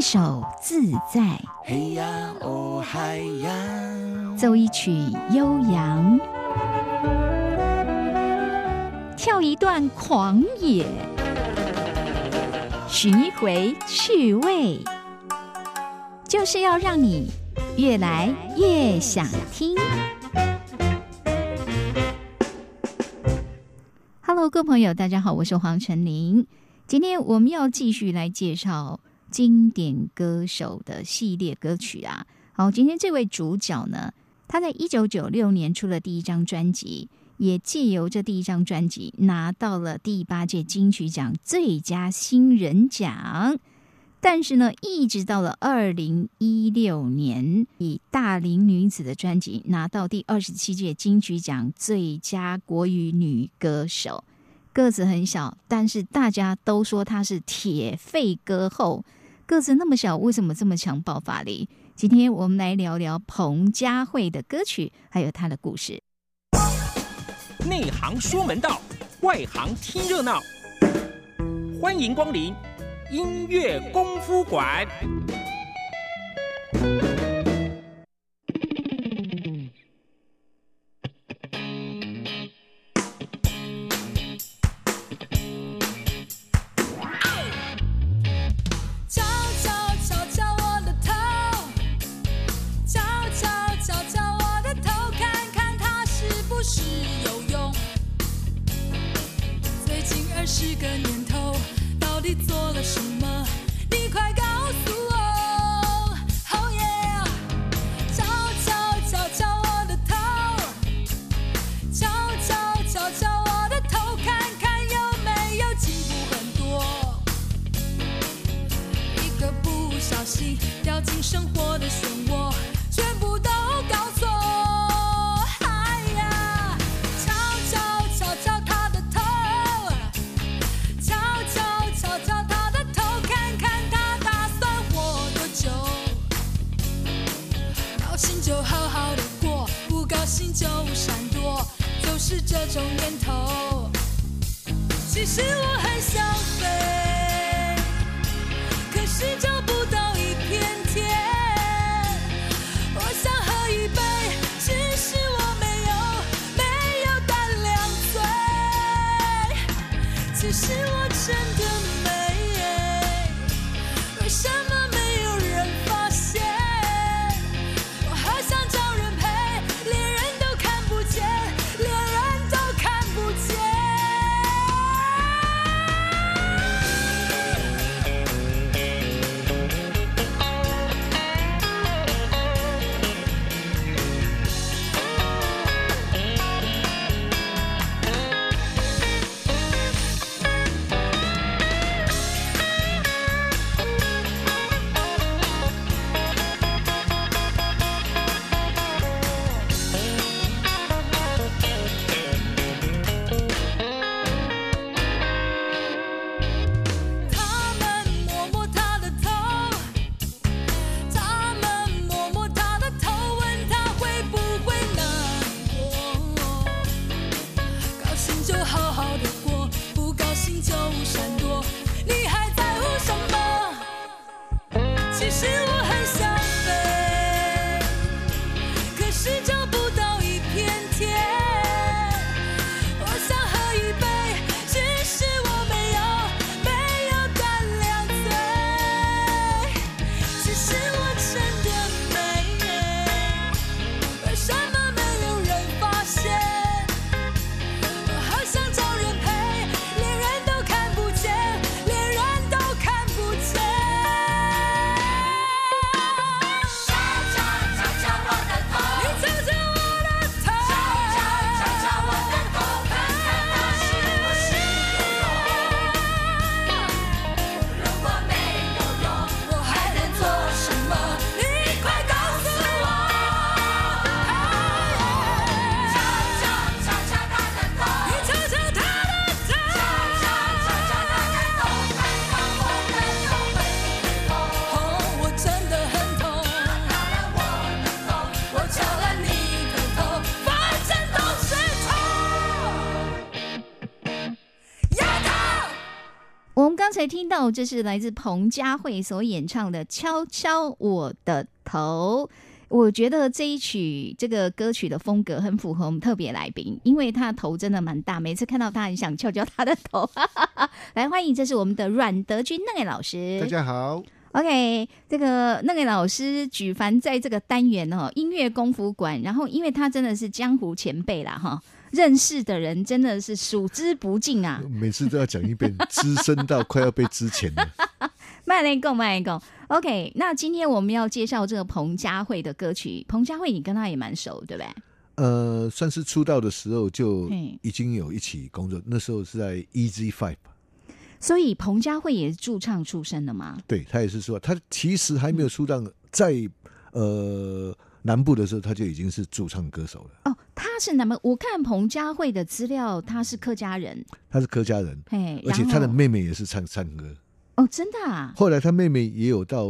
一首自在，嘿呀哦嗨呀，奏一曲悠扬，跳一段狂野，寻一回趣味，就是要让你越来越想听。Hello，各位朋友，大家好，我是黄晨林。今天我们要继续来介绍经典歌手的系列歌曲啊。好，今天这位主角呢，他在一九九六年出了第一张专辑，也借由这第一张专辑拿到了第八届金曲奖最佳新人奖。但是呢，一直到了二零一六年，以《大龄女子》的专辑拿到第二十七届金曲奖最佳国语女歌手。个子很小，但是大家都说她是铁肺歌后。个子那么小，为什么这么强爆发力？今天我们来聊聊彭佳慧的歌曲，还有她的故事。内行说门道，外行听热闹。欢迎光临。音乐功夫馆。二十个年头到底做了什么？刚才听到，这是来自彭佳慧所演唱的《敲敲我的头》。我觉得这一曲这个歌曲的风格很符合我们特别来宾，因为他的头真的蛮大，每次看到他很想敲敲他的头。来，欢迎，这是我们的阮德军那位老师。大家好。OK，这个那位老师举凡在这个单元哦，音乐功夫馆，然后因为他真的是江湖前辈啦哈，认识的人真的是数之不尽啊。每次都要讲一遍，资深到快要被之前了。慢来共，慢来共。OK，那今天我们要介绍这个彭佳慧的歌曲。彭佳慧，你跟她也蛮熟，对不对？呃，算是出道的时候就已经有一起工作，那时候是在 Easy Five。所以彭佳慧也是驻唱出身的吗？对，他也是说，他其实还没有出道，在呃南部的时候，他就已经是驻唱歌手了。哦，他是南部。我看彭佳慧的资料，他是客家人。他是客家人，嘿，而且他的妹妹也是唱唱歌。哦，真的啊！后来他妹妹也有到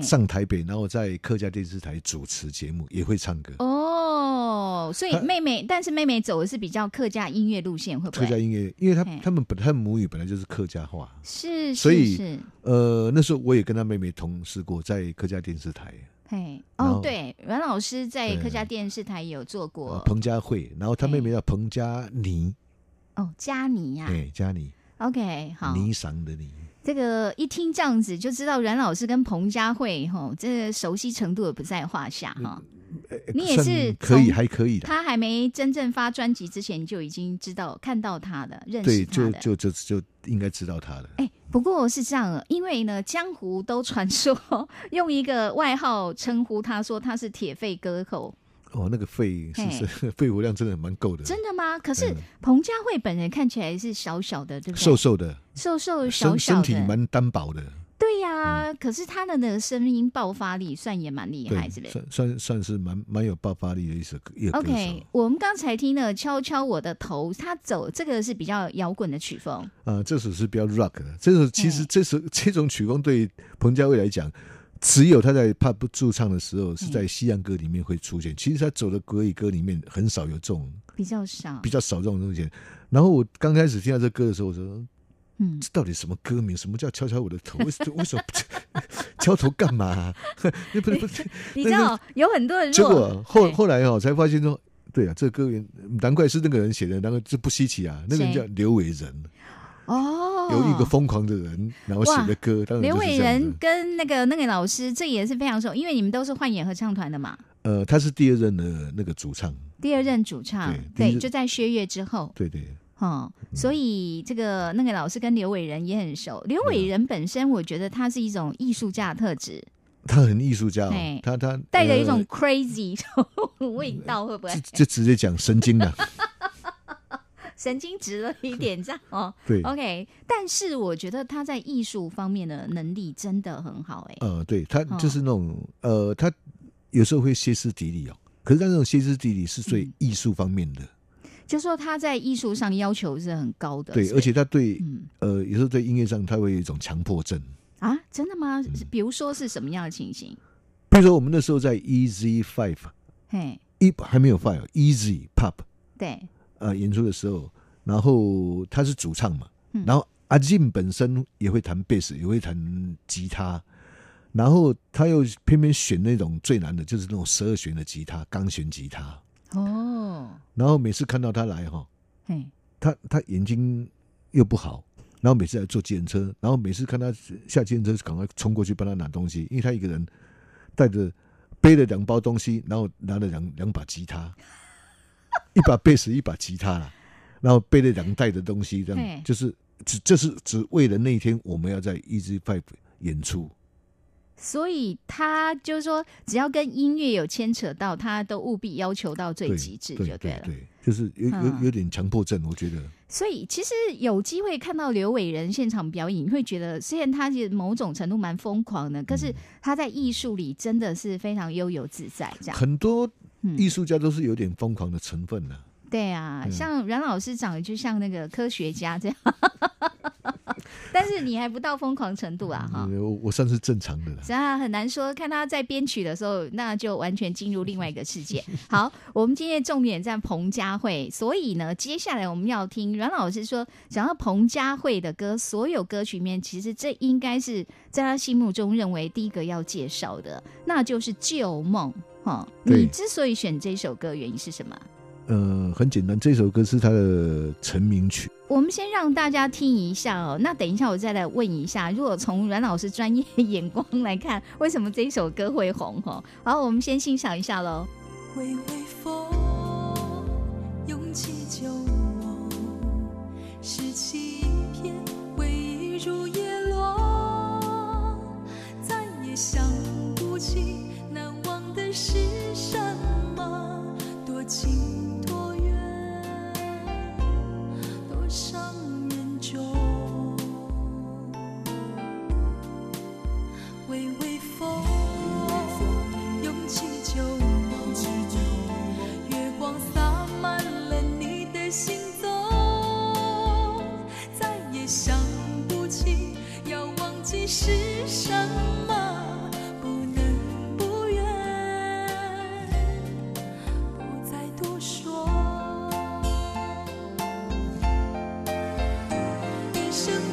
上台北，然后在客家电视台主持节目，也会唱歌。哦，所以妹妹，但是妹妹走的是比较客家音乐路线，会不会？客家音乐，因为他他们本他母语本来就是客家话，是，所以呃，那时候我也跟他妹妹同事过，在客家电视台。嘿，哦，对，阮老师在客家电视台有做过彭佳慧，然后他妹妹叫彭佳妮。哦，佳妮呀，对，佳妮。OK，好，霓裳的霓。这个一听这样子就知道阮老师跟彭佳慧哈，这熟悉程度也不在话下哈。你也是可以，还可以的。他还没真正发专辑之前，就已经知道看到他的，认识他的，就就就就应该知道他的。哎，不过是这样，因为呢，江湖都传说用一个外号称呼他，说他是铁肺歌后。哦，那个肺是是 肺活量真的蛮够的。真的吗？可是彭佳慧本人看起来是小小的，对不对？瘦瘦的，瘦瘦小小的，身体蛮单薄的。对呀，可是他的那个声音爆发力算也蛮厉害，是不是？算算算是蛮蛮有爆发力的一首歌。OK，我们刚才听了《敲敲我的头》，他走这个是比较摇滚的曲风。啊，这首是比较 rock 的。这首其实这首这种曲风对彭佳慧来讲。只有他在 pub 驻唱的时候，是在西洋歌里面会出现。其实他走的国语歌里面很少有这种，比较少，比较少这种东西。然后我刚开始听到这歌的时候，我说：“嗯，这到底什么歌名？什么叫敲敲我的头？为什么为什么 敲头干嘛？” 不不，你知道 有很多人。结果后后来哦，才发现说，对啊，这个歌难怪是那个人写的，难怪这不稀奇啊。那个人叫刘伟仁。哦，有一个疯狂的人，然后写的歌，刘伟仁跟那个那个老师，这也是非常熟，因为你们都是幻演合唱团的嘛。呃，他是第二任的那个主唱，第二任主唱，对，就在薛岳之后，对对。哦，所以这个那个老师跟刘伟仁也很熟。刘伟仁本身，我觉得他是一种艺术家的特质，他很艺术家，他他带着一种 crazy 味道，会不会？就直接讲神经的。神经质了一点，这样哦。对，OK。但是我觉得他在艺术方面的能力真的很好，哎。呃，对他就是那种呃，他有时候会歇斯底里哦。可是他那种歇斯底里是最艺术方面的，就说他在艺术上要求是很高的。对，而且他对呃，有时候在音乐上他会有一种强迫症啊？真的吗？比如说是什么样的情形？比如说我们那时候在 Easy Five，嘿，一还没有 Five，Easy Pop，对。呃，演出的时候，然后他是主唱嘛，然后阿进本身也会弹贝斯，也会弹吉他，然后他又偏偏选那种最难的，就是那种十二弦的吉他，钢弦吉他。哦。然后每次看到他来哈，他他眼睛又不好，然后每次来坐计程车，然后每次看他下计程车，赶快冲过去帮他拿东西，因为他一个人带着背了两包东西，然后拿了两两把吉他。一把贝斯，一把吉他啦，然后背了两袋的东西，这样就是只就是只为了那一天我们要在 Easy Five 演出，所以他就是说，只要跟音乐有牵扯到，他都务必要求到最极致，就对了。对，就是有有有点强迫症，我觉得。所以其实有机会看到刘伟仁现场表演，你会觉得虽然他是某种程度蛮疯狂的，可是他在艺术里真的是非常悠游自在，这样很多。艺术家都是有点疯狂的成分的。对啊，像阮老师长得就像那个科学家这样。但是你还不到疯狂程度啊，哈。我我算是正常的了。是啊，很难说，看他在编曲的时候，那就完全进入另外一个世界。好，我们今天重点在彭佳慧，所以呢，接下来我们要听阮老师说，讲到彭佳慧的歌，所有歌曲里面，其实这应该是在他心目中认为第一个要介绍的，那就是《旧梦》哈。你之所以选这首歌，原因是什么？呃，很简单，这首歌是他的成名曲。我们先让大家听一下哦，那等一下我再来问一下，如果从阮老师专业眼光来看，为什么这一首歌会红？哈，好，我们先欣赏一下喽。微微风，涌起旧梦，拾起一片回忆如叶落，再也想不起难忘的是什么，多情。伤人重微微风涌起旧月光洒满了你的心动再也想不起要忘记时我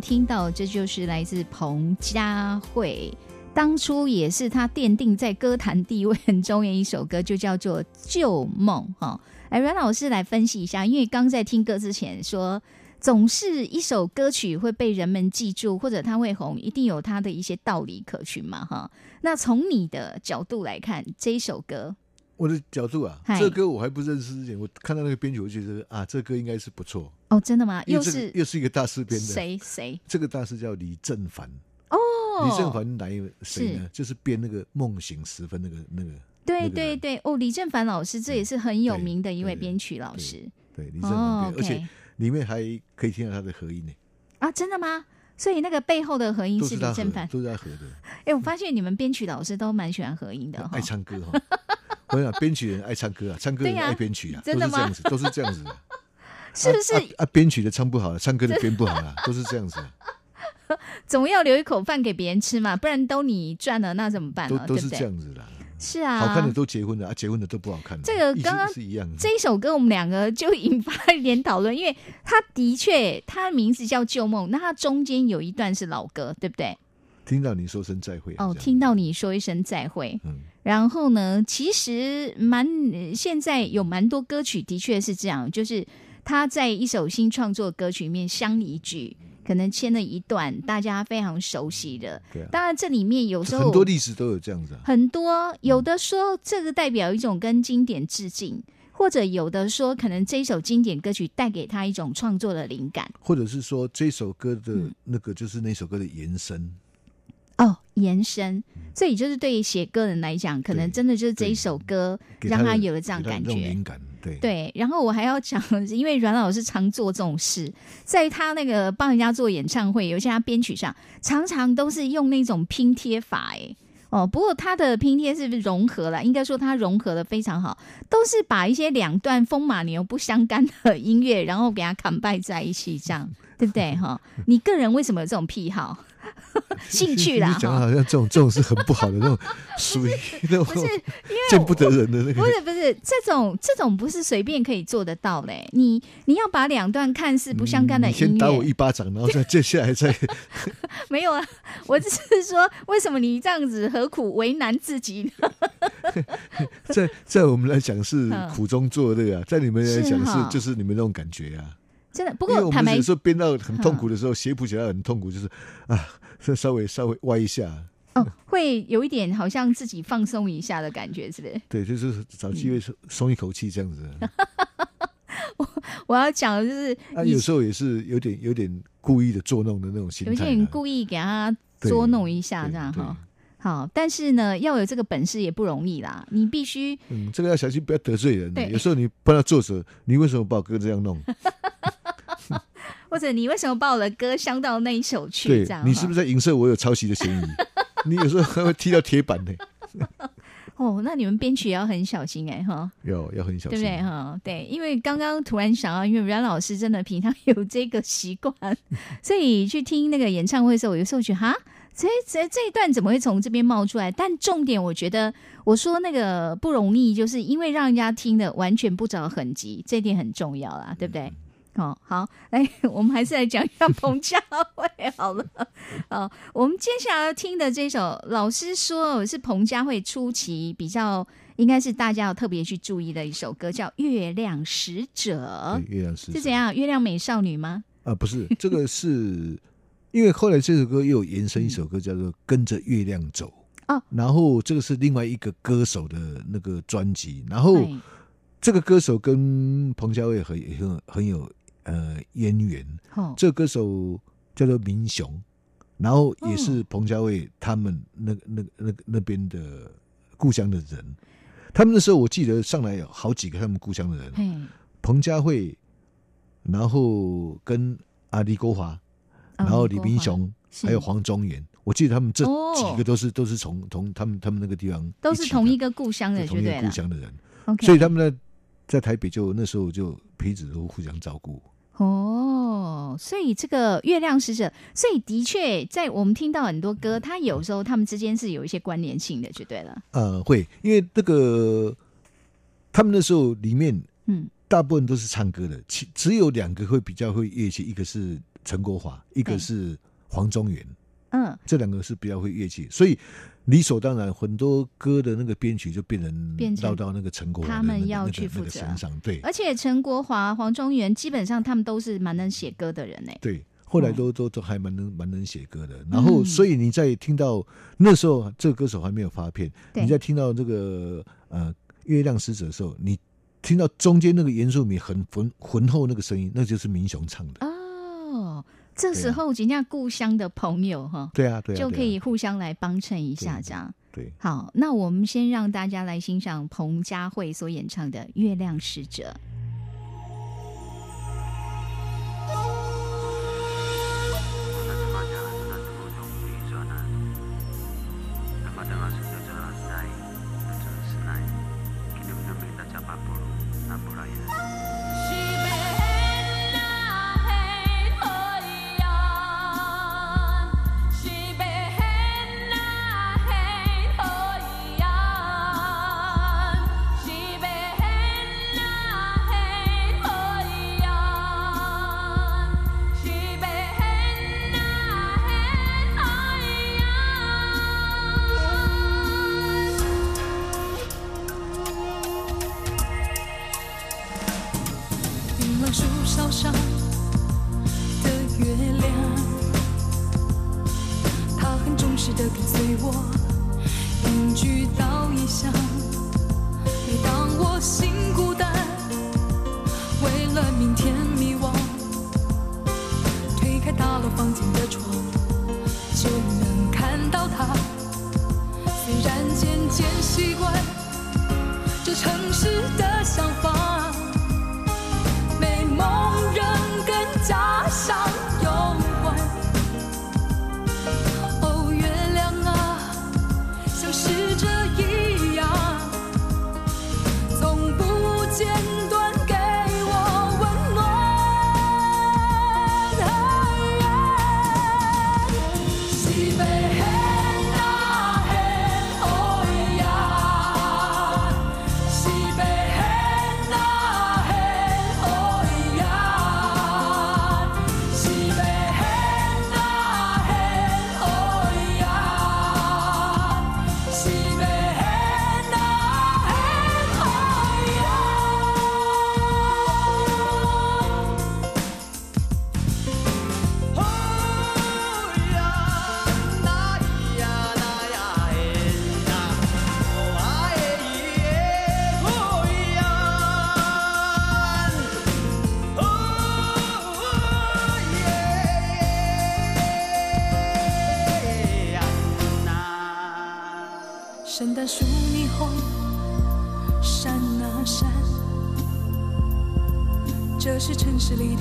听到，这就是来自彭佳慧，当初也是她奠定在歌坛地位很重要一首歌，就叫做《旧梦》哈。哎，阮老师来分析一下，因为刚在听歌之前说，总是一首歌曲会被人们记住，或者它会红，一定有它的一些道理可循嘛哈。那从你的角度来看，这一首歌，我的角度啊，这歌我还不认识之前，我看到那个编曲，我觉得啊，这歌应该是不错。哦，真的吗？又是又是一个大师编的，谁谁？这个大师叫李正凡。哦，李正凡来谁呢？就是编那个《梦醒时分》那个那个。对对对，哦，李正凡老师，这也是很有名的一位编曲老师对，李正哦凡编，而且里面还可以听到他的合音呢，啊，真的吗？所以那个背后的合音是李正凡，。都是他合的。哎，我发现你们编曲老师都蛮喜欢合音的哈爱。唱歌哈。我跟你讲，编曲人爱唱歌啊，唱歌人爱编曲啊，真的吗都是这样子，都是这样子的。是不是啊啊啊编曲的唱不好，唱歌的编不好啊，都是这样子啊，总要留一口饭给别人吃嘛？不然都你赚了，那怎么办呢？都都是？这样子的。是啊，好看的都结婚了啊，结婚的都不好看了。这个刚刚是一样的。这一首歌，我们两个就引发了一点讨论，因为他的确，他的名字叫《旧梦》，那他中间有一段是老歌，对不对？听到你说声再会啊哦，听到你说一声再会，嗯，然后呢，其实蛮呃现在有蛮多歌曲的确是这样，就是他在一首新创作歌曲里面相一句，可能牵了一段大家非常熟悉的。对啊，当然，这里面有时候很多历史都有这样子啊。很多有的说这个代表一种跟经典致敬，或者有的说可能这一首经典歌曲带给他一种创作的灵感。或者是说这首歌的嗯那个就是那首歌的延伸，哦，延伸，所以就是对于写歌人来讲，可能真的就是这一首歌让他有了这样感觉。灵感，对对，然后我还要讲，因为阮老师常做这种事，在他那个帮人家做演唱会，有些他编曲上，常常都是用那种拼贴法，哎。哦，不过他的拼贴是不是融合了？应该说他融合的非常好，都是把一些两段风马牛不相干的音乐，然后给它砍拜在一起，这样对不对？哈，你个人为什么有这种癖好？兴趣啦，你讲的，好像这种这种是很不好的那种，属于那种不是因为 见不得人的那个不。是不是，这种这种不是随便可以做得到嘞。你你要把两段看似不相干的先打我，一巴掌，然后再接下来再没有啊，我只是说，为什么你这样子何苦为难自己呢？在在我们来讲是嗯苦中作乐啊，在你们来讲是就是你们那种感觉啊。真的，不过坦白我们有时候编到很痛苦的时候，写谱写到很痛苦，就是啊，这 稍微稍微歪一下，哦，会有一点好像自己放松一下的感觉，是不是？对，就是找机会松松一口气这样子。我我要讲的就是啊，有时候也是有点有点故意的捉弄的那种心有态啊。点故意给他对捉弄一下，这样哈。好，但是呢，要有这个本事也不容易啦，你必须嗯，这个要小心，不要得罪人。对有时候你碰到作者，你为什么把我歌这样弄？或者你为什么把我的歌镶到那一首去？对这样你是不是？在影射我有抄袭的嫌疑？你有时候还会踢到铁板呢。哦，那你们编曲也要很小心哎、哈。要要很小心，对不对哈？对，因为刚刚突然想到，因为阮老师真的平常有这个习惯，所以去听那个演唱会的时候，我有时候觉得哈，这这这一段怎么会从这边冒出来？但重点，我觉得我说那个不容易，就是因为让人家听的完全不着痕迹，这点很重要啦，对不对？哦，好，来，我们还是来讲一下彭佳慧好了。哦，我们接下来要听的这首，老师说是彭佳慧初期比较应该是大家要特别去注意的一首歌，叫《月亮使者》，月亮使者是怎样？月亮美少女吗？啊？不是，这个是因为后来这首歌又有延伸一首歌叫做《跟着月亮走》哦，然后这个是另外一个歌手的那个专辑，然后哎这个歌手跟彭佳慧很很很有呃渊源，哦，这歌手叫做明雄，然后也是彭佳慧他们那那那那边的故乡的人。他们那时候我记得上来有好几个他们故乡的人，嘿，彭佳慧，然后跟阿李国华，哦然后李明雄，是。还有黄宗元，我记得他们这哦。几个都是都是从同他们他们那个地方都是同一个个故乡的，同一个。故乡的人，所以他们在在台北就那时候就彼此都互相照顾。哦，所以这个月亮使者，所以的确在我们听到很多歌，它有时候他们之间是有一些关联性的，就对了。呃，会，因为这个他们那时候里面嗯，大部分都是唱歌的，其只有两个会比较会乐器，一个是陈国华，一个是黄宗元，嗯。这两个是比较会乐器所以理所当然很多歌的那个编曲就变成到到那个陈国华他们要去负责。对。而且陈国华黄宗元基本上他们都是蛮能写歌的人呢对后来都都都还蛮能蛮能写歌的。然后所以你在听到那时候这个歌手还没有发片你在听到这个呃月亮使者的时候你听到中间那个严肃敏很浑浑厚那个声音那就是明雄唱的。哦这时候人家故乡的朋友哈对啊对就可以互相来帮衬一下这样。对。好那我们先让大家来欣赏彭佳慧所演唱的月亮使者。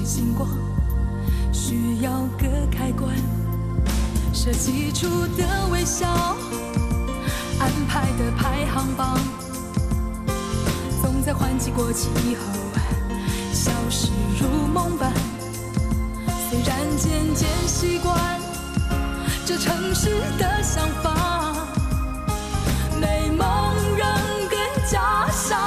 星光，需要个开关，设计出的微笑，安排的排行榜，总在换季过期以后消失如梦般。虽然渐渐习惯这城市的想法，美梦仍跟假想。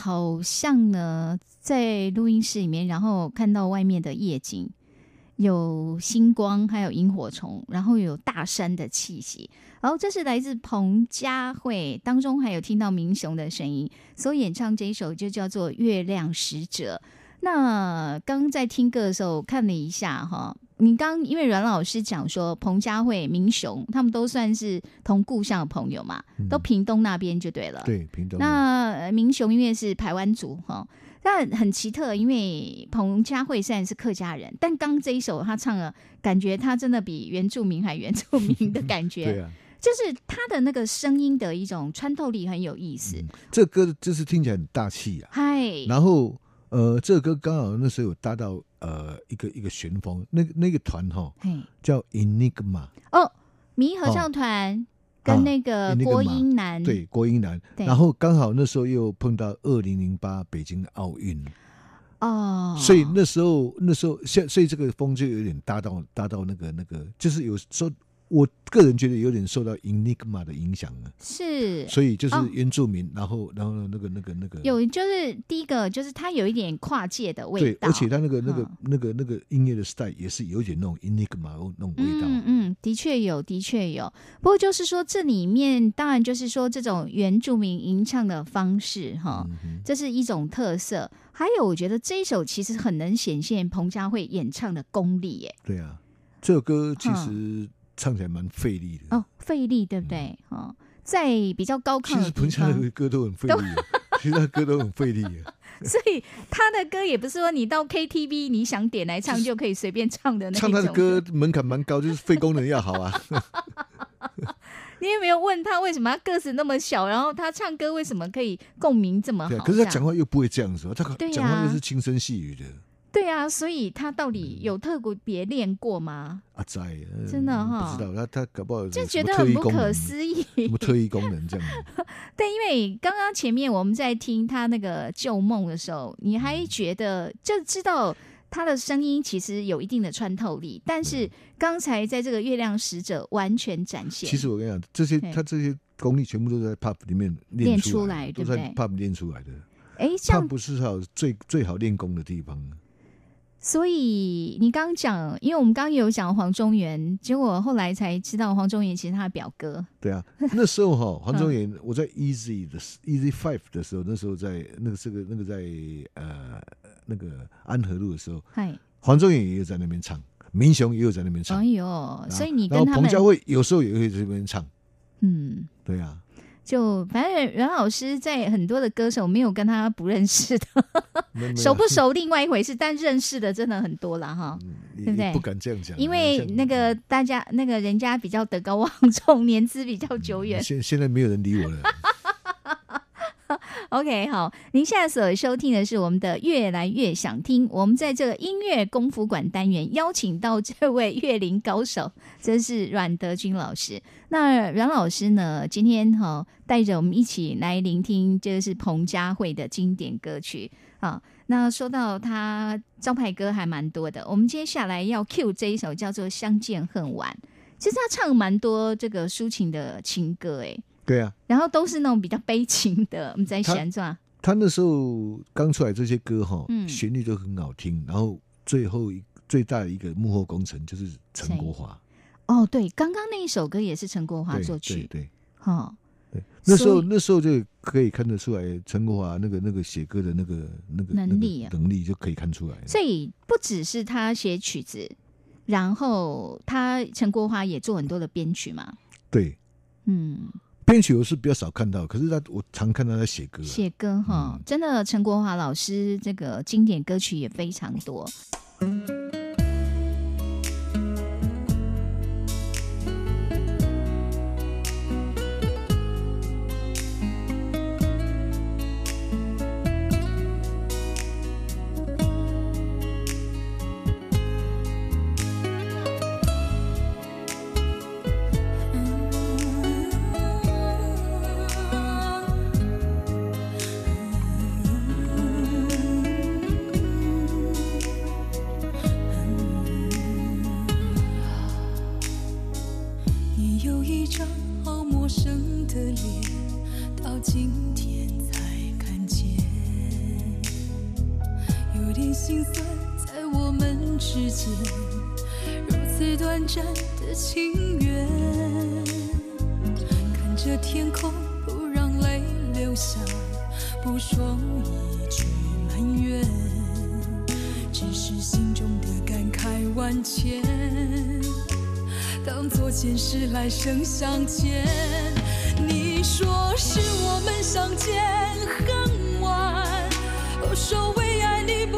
好像呢，在录音室里面，然后看到外面的夜景，有星光，还有萤火虫，然后有大山的气息。然后这是来自彭佳慧，当中还有听到明雄的声音，所演唱这一首就叫做《月亮使者》。那刚在听歌的时候看了一下哈，你刚因为阮老师讲说彭佳慧、明雄他们都算是同故乡的朋友嘛，都屏东那边就对了。对，屏东。那呃明雄因为是台湾族哈，但很奇特，因为彭佳慧虽然是客家人，但刚这一首他唱了，感觉他真的比原住民还原住民的感觉。对啊，就是他的那个声音的一种穿透力很有意思。这歌就是听起来很大气啊。嗨，然后呃，这个歌刚好那时候有搭到呃一个一个旋风，那个那个团哈，叫 Enigma，哦，迷合唱团跟那个郭英男，对，郭英男。然后刚好那时候又碰到二零零八北京奥运，哦，所以那时候那时候现所以这个风就有点搭到搭到那个那个，就是有时候我个人觉得有点受到 Enigma 的影响了，是所以就是哦原住民，然后然后那个那个那个有，就是第一个就是它有一点跨界的味道对，而且它那个那个嗯那个那个音乐的 style 也是有一点那种 Enigma 那种味道。嗯嗯，的确有，的确有。不过就是说，这里面当然就是说这种原住民吟唱的方式哈，嗯这是一种特色。还有，我觉得这一首其实很能显现彭佳慧演唱的功力耶。对啊，这首歌其实唱起来蛮费力的。哦，费力对不对？哦，在比较高其亢的地实彭佳慧，的歌都很费力的，其实他的歌都很费力的。所以他的歌也不是说你到 KTV 你想点来唱就可以随便唱的那种唱。他的歌门槛蛮高，就是肺功能要好啊。你有没有问他为什么他个子那么小，然后他唱歌为什么可以共鸣这么好？对啊，可是他讲话又不会这样子，他讲话又是轻声细语的。对啊，所以他到底有特别练过吗？阿仔，呃真的哈不知道他他搞不好就觉得很不可思议。什么特异功能这样子。对，因为刚刚前面我们在听他那个旧梦的时候，你还觉得就知道他的声音其实有一定的穿透力，但是刚才在这个月亮使者完全展现。其实我跟你讲，这些他这些功力全部都在 pub 里面练出出来都在 pub 练出来的。哎，像 pub 是好最最好练功的地方。所以你刚刚讲，因为我们刚刚有讲黄中原，结果后来才知道黄中原其实他的表哥。对啊，那时候哈，黄嗯宗元我在 Easy 的 Easy Five 的时候，那时候在那个这个那个在呃那个安和路的时候，黄忠元也有在那边唱，明雄也有在那边唱。哎呦，所以你然后彭跟他们，佳慧有时候也会在那边唱，嗯，对啊，就反正袁老师在很多的歌手没有跟他不认识的，熟不熟另外一回事，但认识的真的很多了哈。也对不对不敢这样讲，因为那个大家那个人家比较德高望重，年资比较久远。现现在没有人理我了。OK，好，您现在所收听的是我们的《越来越想听》，我们在这个音乐功夫馆单元邀请到这位乐龄高手，这是阮德军老师。那阮老师呢，今天哈、带着我们一起来聆听，这个是彭佳慧的经典歌曲啊。那说到他招牌歌还蛮多的，我们接下来要 cue 这一首叫做《相见恨晚》，其实他唱蛮多这个抒情的情歌，诶，对啊，然后都是那种比较悲情的，我们在他旋转。他那时候刚出来这些歌哈嗯，旋律都很好听，然后最后一最大的一个幕后工程就是陈国华，哦，对，刚刚那一首歌也是陈国华作曲，对对。哈、对，那时候那时候就可以看得出来，陈国华那个那个写歌的那个那个能力啊。那个能力就可以看出来。所以不只是他写曲子，然后他陈国华也做很多的编曲嘛，对，嗯，编曲我是比较少看到，可是他我常看到他写歌啊。写歌哈，嗯真的陈国华老师这个经典歌曲也非常多。间，如此短暂的情缘。看着天空，不让泪流下，不说一句埋怨，只是心中的感慨万千。当作前世来生相欠，你说是我们相见恨晚，我说为爱你不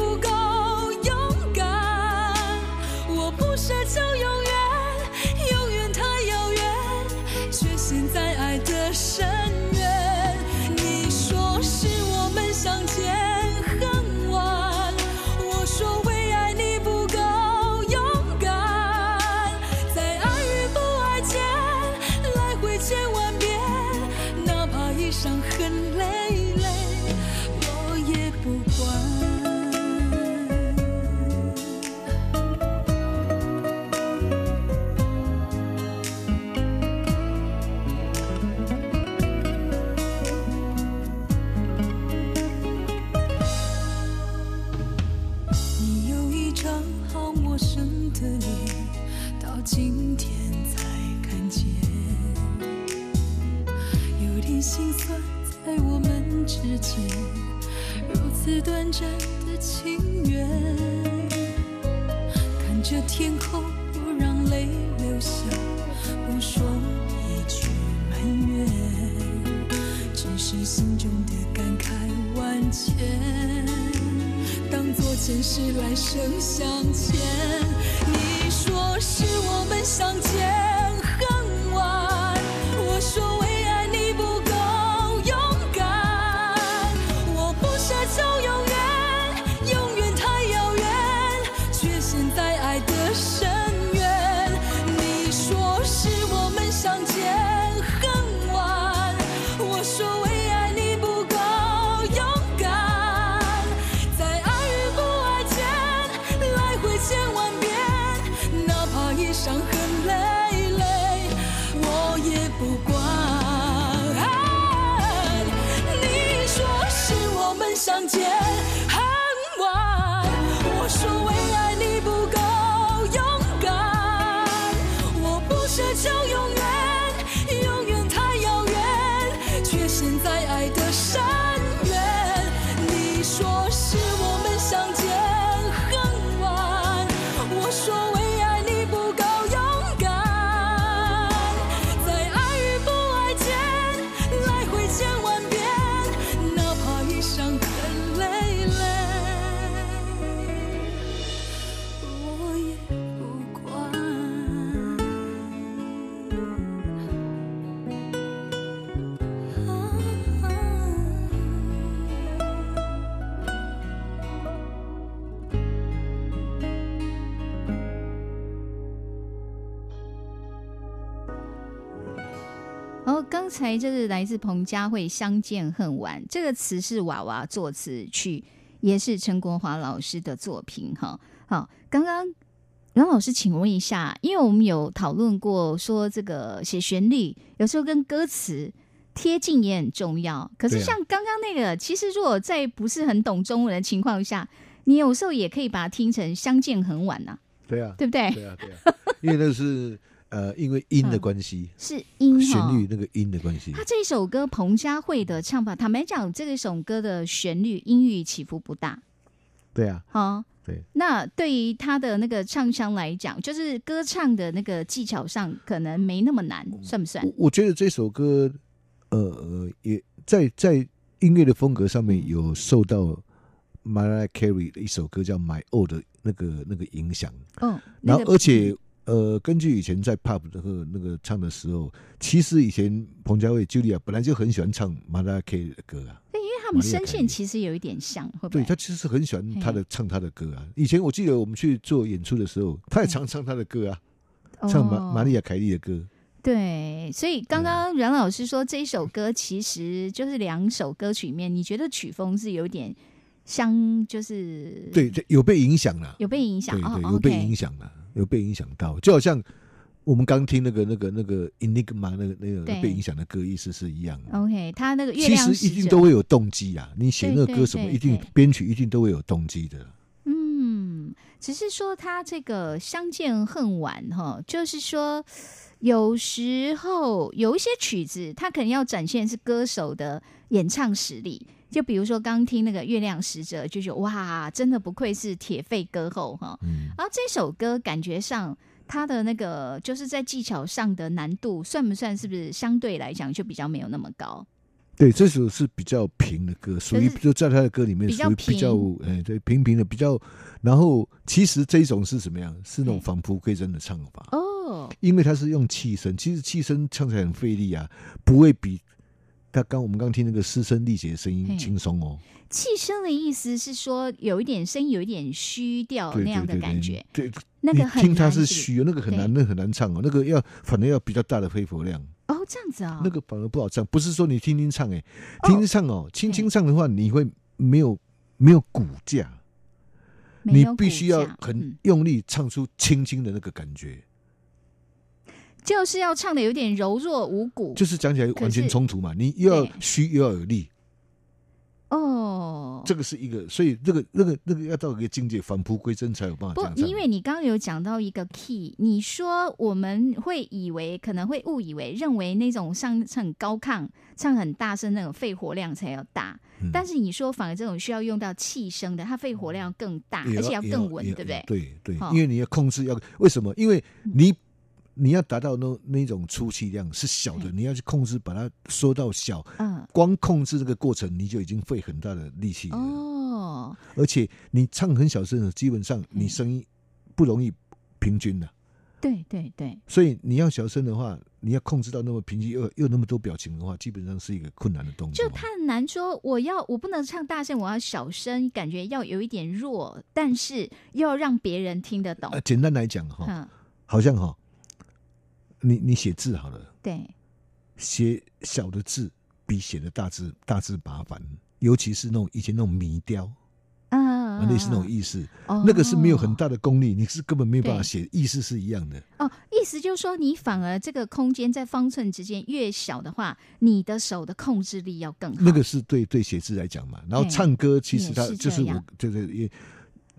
前世来生相欠。你说是刚才这是来自彭佳慧《相见恨晚》这个词是娃娃作词曲，也是陈国华老师的作品哈。好，刚刚杨老师，请问一下，因为我们有讨论过说这个写旋律有时候跟歌词贴近也很重要，可是像刚刚那个，其实如果在不是很懂中文的情况下，你有时候也可以把它听成《相见很晚》呐，对啊，对不对？对啊，对啊，因为那是呃，因为音的关系，是音旋律那个音的关系。他，这首歌彭佳慧的唱法，坦白讲，这一首歌的旋律音域起伏不大，对啊，哈。对。那对于他的那个唱腔来讲，就是歌唱的那个技巧上，可能没那么难，算不算？我？我觉得这首歌，呃呃，也在在音乐的风格上面嗯。有受到 Mariah Carey 的一首歌叫《My Old》的那个那个影响，嗯，然后那个而且呃，根据以前在 pub 那个那个唱的时候，其实以前彭佳慧 Julia 本来就很喜欢唱 Mariah Carey 的歌啊，对因为他们声线其实有一点像，会不会？对他其实很喜欢他的唱他的歌啊。以前我记得我们去做演出的时候，他也常唱他的歌啊，唱玛玛丽亚。凯莉的歌。对，所以刚刚阮老师说这一首歌其实就是两首歌曲里面，你觉得曲风是有点相，就是对，这有被影响了。有被影响哦对对，有被影响了，有被影响到，就好像我们刚听那个那个那个 Enigma 那个那个被影响的歌，意思是一样的。OK，他那个月其实一定都会有动机啊，你写那个歌什么，一定编曲一定都会有动机的。嗯只是说他这个相见恨晚哈，就是说有时候有一些曲子，他可能要展现是歌手的演唱实力。就比如说刚听那个《月亮使者》，就觉得哇，真的不愧是铁肺歌后哈。嗯，然后这首歌感觉上，它的那个就是在技巧上的难度，算不算是不是相对来讲就比较没有那么高？对，这首是比较平的歌，属于就在他的歌里面比较属于比较平哎对平平的比较。然后其实这一种是什么样？是那种嗯返璞归真的唱法，哦，因为他是用气声，其实气声唱起来很费力啊，不会比他刚我们刚听那个师声力竭的声音轻松哦。气声的意思是说有一点声音有一点虚掉对那样的对对对感觉，对，那个听它是虚的，那个很难，那很难唱哦，那个要反正要比较大的肺活量。哦，这样子啊、那个反而不好唱，不是说你听听唱哎、哦。听听唱哦，轻轻唱的话，你会没有没有骨架，你必须要很嗯。用力唱出轻轻的那个感觉，就是要唱的有点柔弱无骨。就是讲起来完全冲突嘛，你又要虚又要有力，哦。这个是一个，所以这个那个那个要到一个境界，返璞归真才有办法不。因为你刚刚有讲到一个 key，你说我们会以为可能会误以为认为那种唱唱很高亢、唱很大声那种肺活量才要大，嗯。但是你说反而这种需要用到气声的，它肺活量更大，而且要更稳，对不对？对对。哦，因为你要控制要为什么？因为你你要达到那那种出气量是小的，嗯你要去控制把它缩到小，嗯，光控制这个过程你就已经费很大的力气了。哦，而且你唱很小声的，基本上你嗯声音不容易平均的，对对对，所以你要小声的话，你要控制到那么平均又又那么多表情的话，基本上是一个困难的动作。就他很难说，我要我不能唱大声，我要小声，感觉要有一点弱，但是又要让别人听得懂。呃，。简单来讲哈，嗯，好像哈，你你写字好了，对，写小的字比写的大字大字麻烦，尤其是那种以前那种迷雕，啊，类似那种意思，哦。那个是没有很大的功力，你是根本没有办法对。写，意思是一样的。哦，意思就是说，你反而这个空间在方寸之间越小的话，你的手的控制力要更好。那个是对对写字来讲嘛，然后唱歌其实它就是我这样。对对也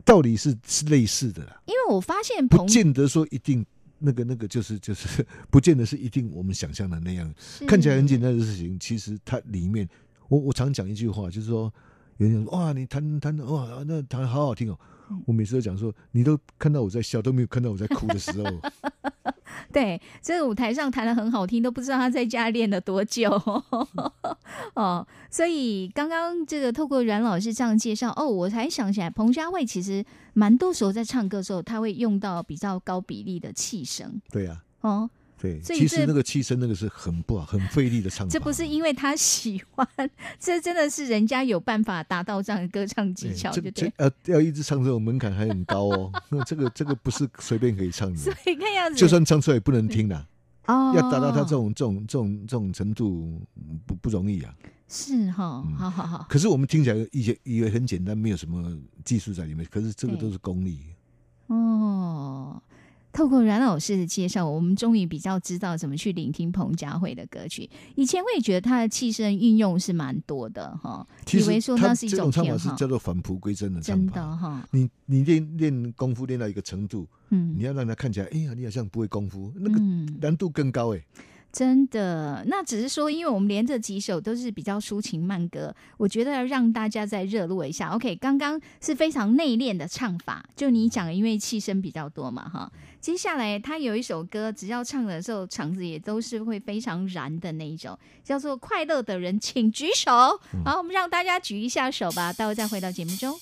道理是是类似的啦，因为我发现不彭见得说一定那个那个就是就是不见得是一定我们想象的那样，看起来很简单的事情，其实它里面我我常讲一句话，就是说有人说哇你弹弹的哇那弹得好好听哦。嗯，我每次都讲说你都看到我在笑，都没有看到我在哭的时候，对这个舞台上弹的很好听，都不知道他在家练了多久 哦。所以刚刚这个透过阮老师这样介绍，哦，我才想起来，彭佳慧其实蛮多时候在唱歌的时候，他会用到比较高比例的气声对呀、哦。对，其实那个气声那个是很不好、很费力的唱法，这不是因为他喜欢，这真的是人家有办法达到这样的歌唱技巧，这对不对？这呃要一直唱这种门槛还很高哦，那这个这个不是随便可以唱的所，以看样子，就算唱出来也不能听啦，哦，要达到他这种这种这种这种程度嗯不不容易啊。是哈，嗯好好好，可是我们听起来以为以为很简单，没有什么技术在里面，可是这个都是功力。哦。透过阮老师的介绍，我们终于比较知道怎么去聆听彭佳慧的歌曲。以前我也觉得她的气声运用是蛮多的哈，以为说那是一种唱法，是叫做返璞归真的唱真法。的哈，你你练练功夫练到一个程度，嗯你要让他看起来，哎呀，你好像不会功夫，那个嗯，难度更高哎。真的，那只是说，因为我们连这几首都是比较抒情慢歌，我觉得要让大家再热络一下。OK，刚刚是非常内敛的唱法，就你讲，因为气声比较多嘛，哈。接下来他有一首歌，只要唱的时候，场子也都是会非常燃的那一种，叫做《快乐的人请举手》。好，我们让大家举一下手吧，待会再回到节目中。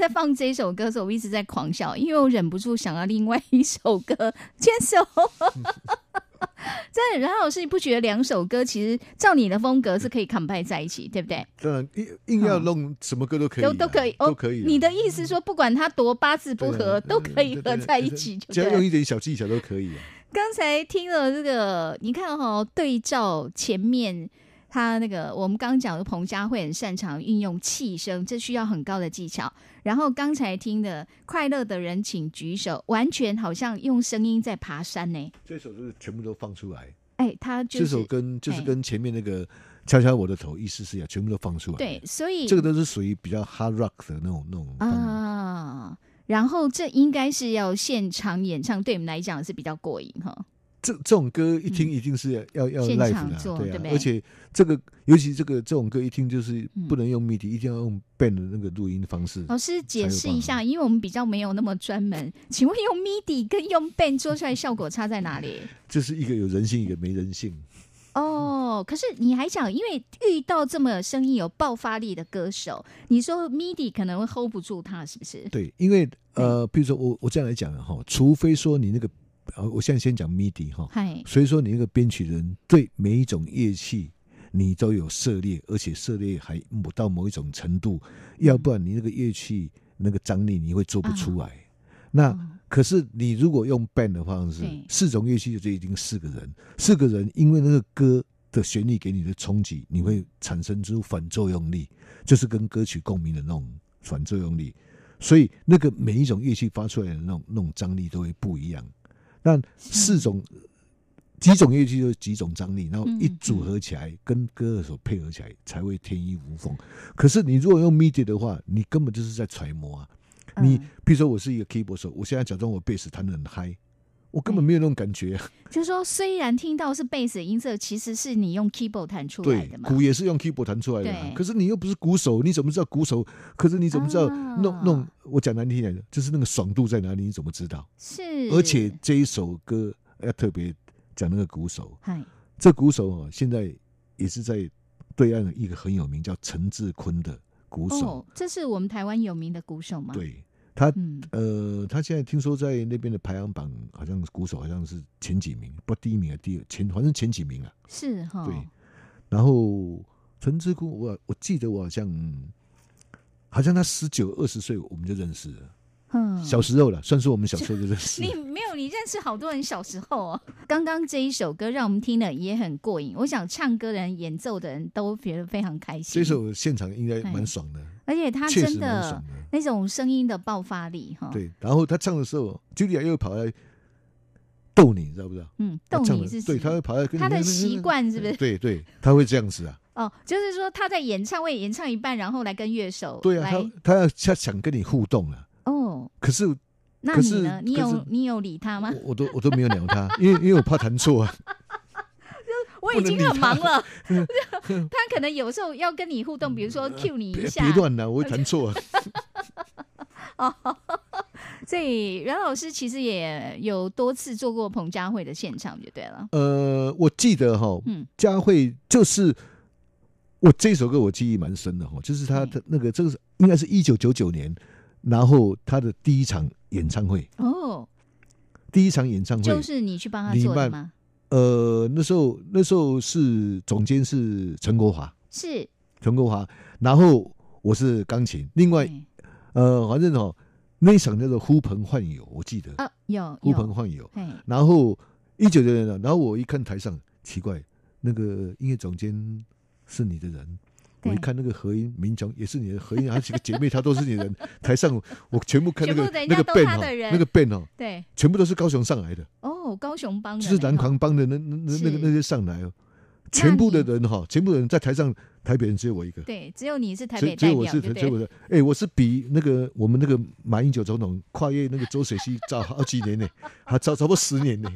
在放这首歌的时候，我一直在狂笑，因为我忍不住想到另外一首歌《牵手》。真的，然后老师，你不觉得两首歌其实照你的风格是可以 combine 在一起，对不对？当然硬硬要弄什么歌都可以啊，都都可以，哦都可以啊。你的意思说，不管它多八字不合，啊都可以合在一起，就只要。用一点小技巧都可以啊。刚才听了这个，你看哈、对照前面他那个，我们刚刚讲的彭佳慧很擅长运用气声，这需要很高的技巧。然后刚才听的《快乐的人请举手》，完全好像用声音在爬山呢。这首就是全部都放出来，哎，他就是这首跟就是哎跟前面那个敲敲我的头意思是一样，全部都放出来。对，，所以这个都是属于比较 hard rock 的那种那种啊。然后这应该是要现场演唱，对我们来讲是比较过瘾哈。这这种歌一听一定是要、要 live 的啊，对啊而且这个尤其这个这种歌一听就是嗯不能用 MIDI，、一定要用 band 的那个录音方式。老师解释一下，因为我们比较没有那么专门，请问用 MIDI 跟用 band 做出来效果差在哪里？这是一个有人性，一个没人性。哦，可是你还讲，因为遇到这么声音有爆发力的歌手，你说 MIDI 可能会 hold 不住他，是不是？对，因为呃，比如说我我这样来讲啊哈，除非说你那个呃，我现在先讲 MIDI 哈，所以说你那个编曲人对每一种乐器你都有涉猎，而且涉猎还某到某一种程度，要不然你那个乐器那个张力你会做不出来。那哦可是你如果用 band 的方式，四种乐器就已经四个人，四个人因为那个歌的旋律给你的冲击，你会产生出反作用力，就是跟歌曲共鸣的那种反作用力。所以那个每一种乐器发出来的那种那种张力都会不一样。那四种几种乐器就是几种张力，然后一嗯组合起来，跟歌手配合起来才会天衣无缝。可是你如果用 MIDI 的话，你根本就是在揣摩啊。你嗯比如说我是一个 keyboard 手，我现在假装我贝斯弹的很嗨，我根本没有那种感觉 啊。对的，嘛。鼓也是用 keyboard 弹出来的啊、可是你又不是鼓手，你怎么知道鼓手？可是你怎么知道啊弄弄？我讲难听点，就是那个爽度在哪里？你怎么知道？是，而且这一首歌要特别讲那个鼓手，嗨，这鼓手哦，现在也是在对岸的一个很有名叫陈志坤的鼓手。哦，这是我们台湾有名的鼓手吗？，对他，嗯，呃，他现在听说在那边的排行榜，好像鼓手好像是前几名，不第一名还第二前，反正前几名啊。是哈，对然后陈志坤，我我记得我好像好像他十九二十岁我们就认识了，嗯，小时候了，算是我们小时候就认识你。没有，你认识好多人小时候哦。刚刚这一首歌让我们听了也很过瘾，我想唱歌的人、演奏的人都觉得非常开心。这首现场应该蛮爽的，而且他真的。那种声音的爆发力哈，，对，然后他唱的时候，Julia 又跑来逗你，你知道不知道？嗯，逗你是对，他会跑来跟你他的习惯是不是？对对，他会这样子啊。哦，就是说他在演唱会演唱一半，然后来跟乐手对啊，他他要他想跟你互动啊，哦。可是那你呢？你有你有理他吗？我我都我都没有鸟他，因为因为我怕弹错啊。我已经很忙了，他可能有时候要跟你互动，比如说 cue 你一下。别，乱了，我会弹错。哦。所以阮老师其实也有多次做过彭佳慧的现场，就对了。呃，我记得哈，嗯。佳慧就是我这首歌我记忆蛮深的哈，就是他的那个这个是应该是一九九九年，然后他的第一场演唱会，哦，第一场演唱会。就是你去帮他做的吗？呃，那时候那时候是总监是陈国华，是，陈国华，然后我是钢琴，另外对呃，反正哦那一场叫做呼朋唤友，我记得啊，有呼朋，唤友，然后一九九年的，然后我一看台上，奇怪，那个音乐总监是你的人。我一看那个何音民强也是你的何音，还有几个姐妹她都是你的人。台上我全部看那个那个都 band 哦他的人那个 band 哦，对，全部都是高雄上来的，哦，高雄帮的就是南狂帮的那那那那个那些上来哦，全部的人哈，全部的人在台上，台北人只有我一个，对，只有你是台北代只只有我？是只有我的，哎，我是比那个我们那个马英九总统跨越那个周水溪早好几年呢，还早差不多十年呢，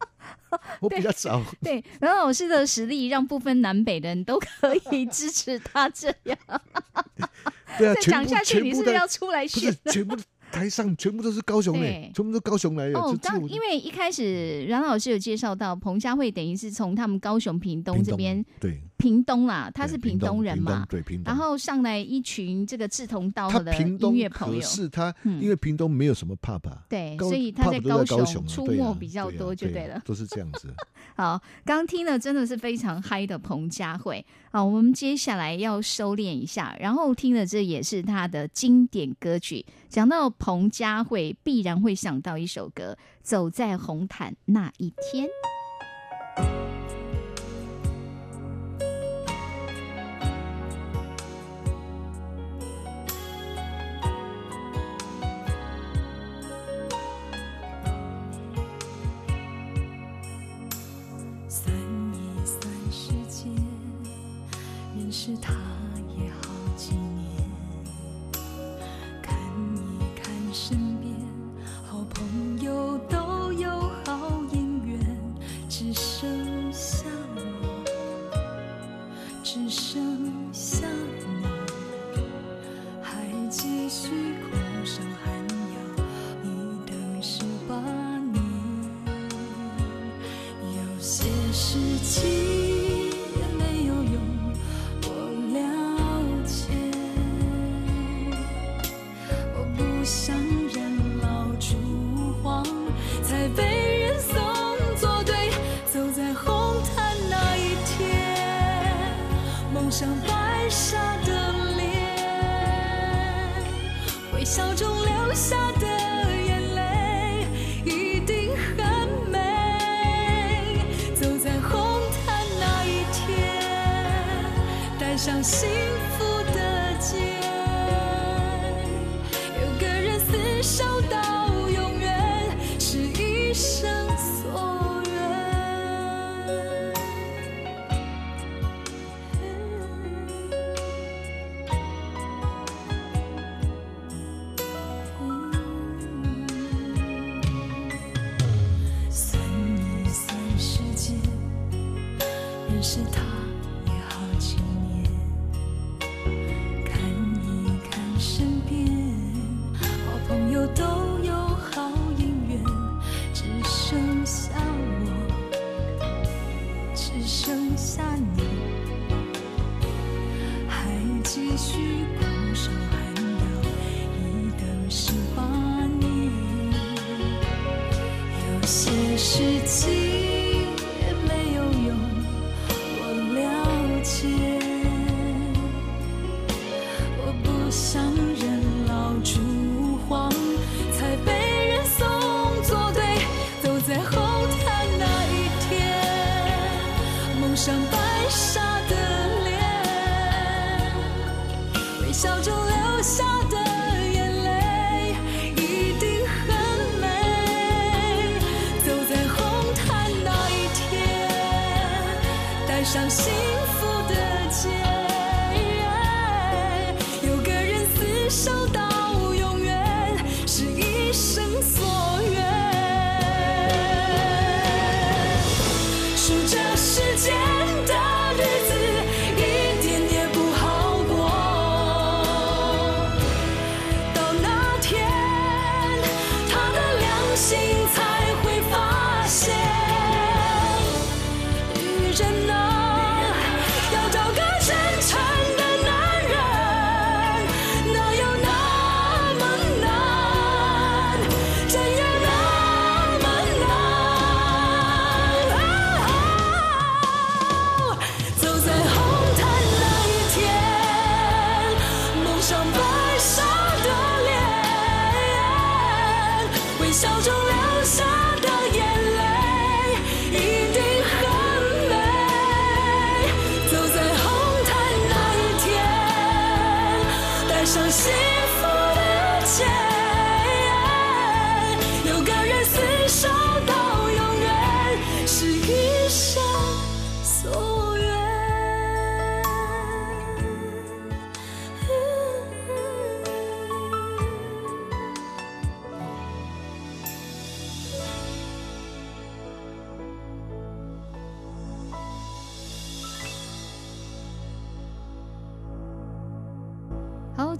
我比较早。对，阮老师的实力让不分南北的人都可以支持他这样。对啊，讲下去，你是不是要出来不选是？全部的台上全部都是高雄对嘞，全部都高雄来的。哦，刚因为一开始阮老师有介绍到彭佳慧，等于是从他们高雄屏东这边，对，屏东啦，他是对屏东人嘛，对屏东。然后上来一群这个志同道合的音乐朋友，是他嗯因为屏东没有什么怕吧，对，所以他在高雄出没比较多，就对啊了。都是这样子。好，刚刚听了真的是非常嗨的彭佳慧。好，我们接下来要收敛一下，然后听的这也是他的经典歌曲。讲到彭佳慧，必然会想到一首歌《走在红毯那一天》。识他也好几年。看一看身边好朋友都有好姻缘，只剩下我，只剩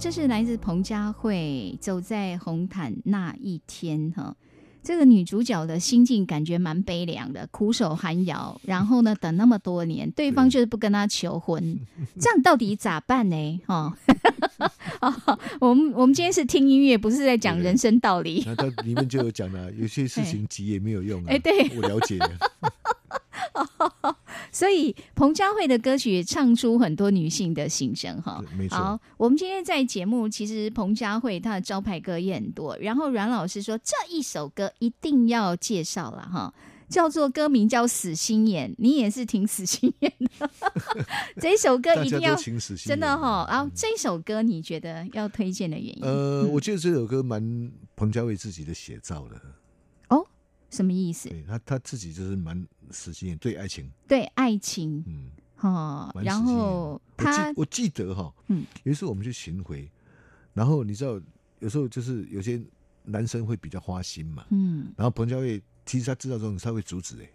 这是来自彭佳慧《走在红毯那一天》哈。这个女主角的心境感觉蛮悲凉的，苦守寒窑，然后呢，等那么多年，对方就是不跟她求婚，这样到底咋办呢？哈、哦，我们我们今天是听音乐，不是在讲人生道理。那它里面就有讲了，有些事情急也没有用啊。哎对我了解的。所以彭佳慧的歌曲也唱出很多女性的心声哈。没错好，我们今天在节目，其实彭佳慧她的招牌歌也很多。然后阮老师说这一首歌一定要介绍了哈，叫做歌名叫《死心眼》，你也是挺死心眼的。这一首歌一定要真的眼哈。然后这一首歌你觉得要推荐的原因？呃，我觉得这首歌蛮彭佳慧自己的写照的。哦，什么意思？对他他自己就是蛮死心眼，对爱情，对爱情。嗯，哦，然后他记我记得哈，嗯。有一次我们去巡回，然后你知道，有时候就是有些男生会比较花心嘛，嗯，然后彭佳慧其实他知道这种，他会阻止哎、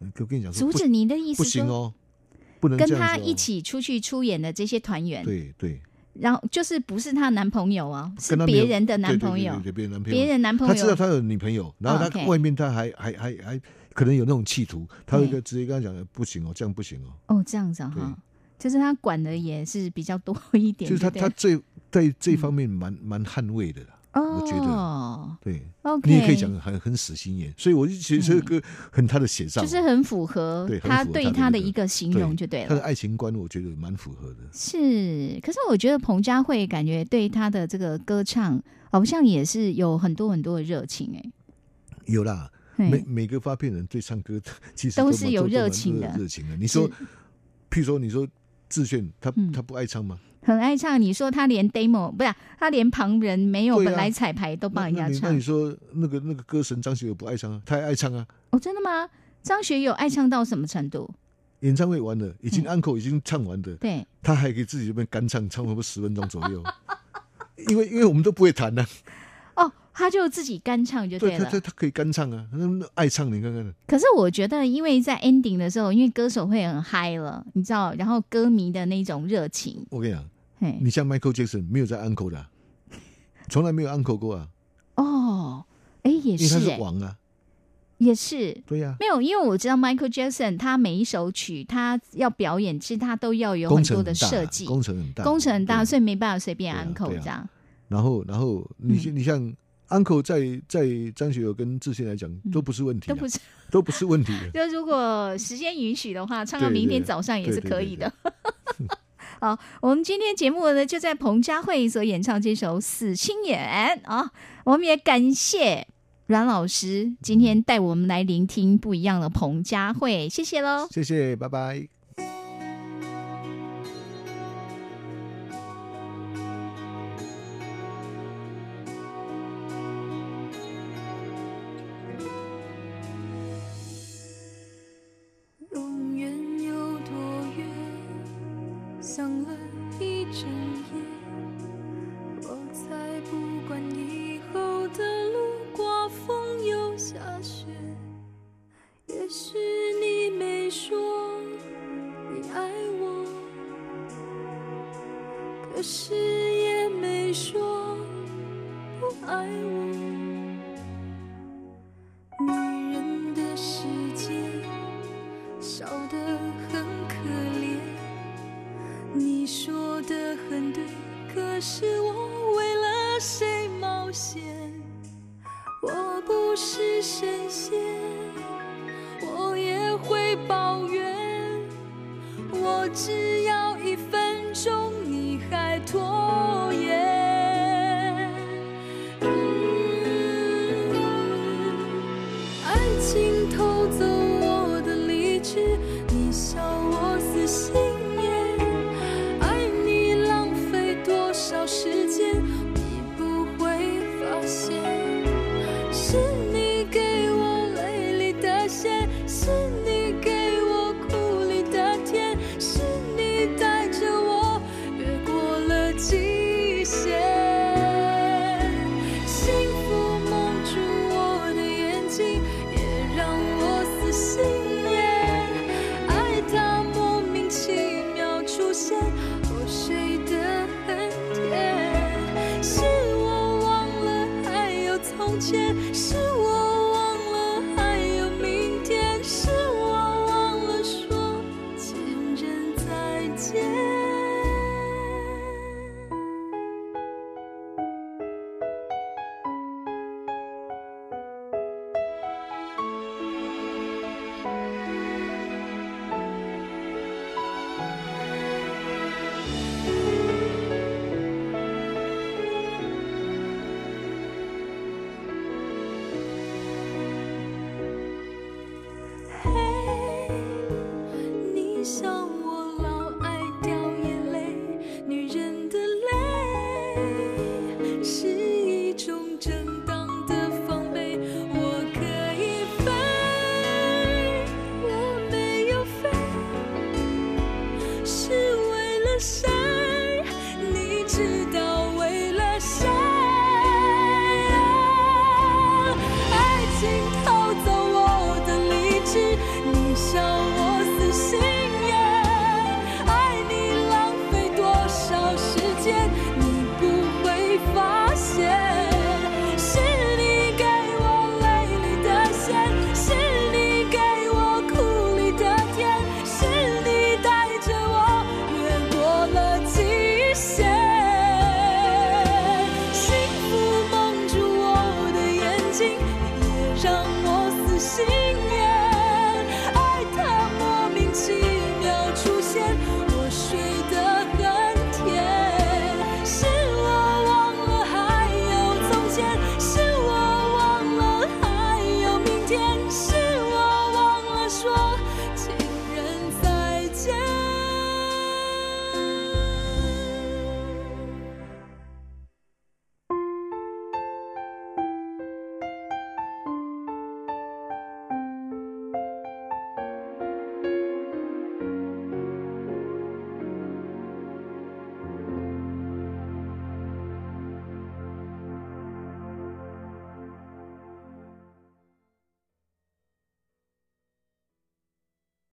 欸，我跟你讲说阻止你的意思不行哦，不能跟他一起出去出演的这些团员，对对，然后就是不是她男朋友啊，是别人的男朋友。别人男朋友，别人男朋友。他知道他有女朋友，然后哦他外面他还还还还可能有那种企图，他会直接跟他讲不行哦，这样不行哦，哦，这样子啊哈，就是他管的也是比较多一点，就是他他这在这方面蛮蛮捍卫的啦，对我觉得。哦对。，OK，你也可以讲很很死心眼，所以我就觉得这个歌很他的写照，就是很符合他对他的一个形容就对了。他的了。爱情观，我觉得蛮符合的。是，可是我觉得彭佳慧感觉对他的这个歌唱好像也是有很多很多的热情哎、有啦，嘿每每个发片人对唱歌 其实都蛮是有热情的热情的。你说，譬如说，你说志炫，他嗯他不爱唱吗？很爱唱。你说他连 demo 不是他连旁人没有啊本来彩排都帮人家唱那那你那你说那个那个歌神张学友不爱唱啊？他还爱唱啊！哦，真的吗？张学友爱唱到什么程度？演唱会完了，已经嗯 uncle 已经唱完的，对，他还可以自己这边干唱，唱差不多十分钟左右。因为因为我们都不会弹呢、哦，他就自己干唱就了对他他。他可以干唱啊，那那爱唱你看看，可是我觉得，因为在 ending 的时候，因为歌手会很嗨了，你知道，然后歌迷的那种热情，我跟你讲，你像 Michael Jackson 没有在 uncle 的啊、从来没有 uncle 过啊，哦，哎，也因为他是，哎，是王啊，也是。对呀、没有，因为我知道 Michael Jackson 他每一首曲他要表演，其实他都要有很多的设计，工程很大，工程很大，对所以没办法随便 uncle 这样。然后然后你、嗯。你像 uncle 在在张学友跟志宪来讲都不是问题、啊，都不是，都不是问题。就如果时间允许的话，唱到明天早上也是可以的。好，我们今天节目呢，就在彭佳慧所演唱这首《死心眼》啊，我们也感谢阮老师今天带我们来聆听不一样的彭佳慧，谢谢喽。谢谢，拜拜。可是也没说不爱我。女人的世界。笑得很可怜，你说的很对，可是我为了谁冒险？我不是神仙，我也会抱怨。我只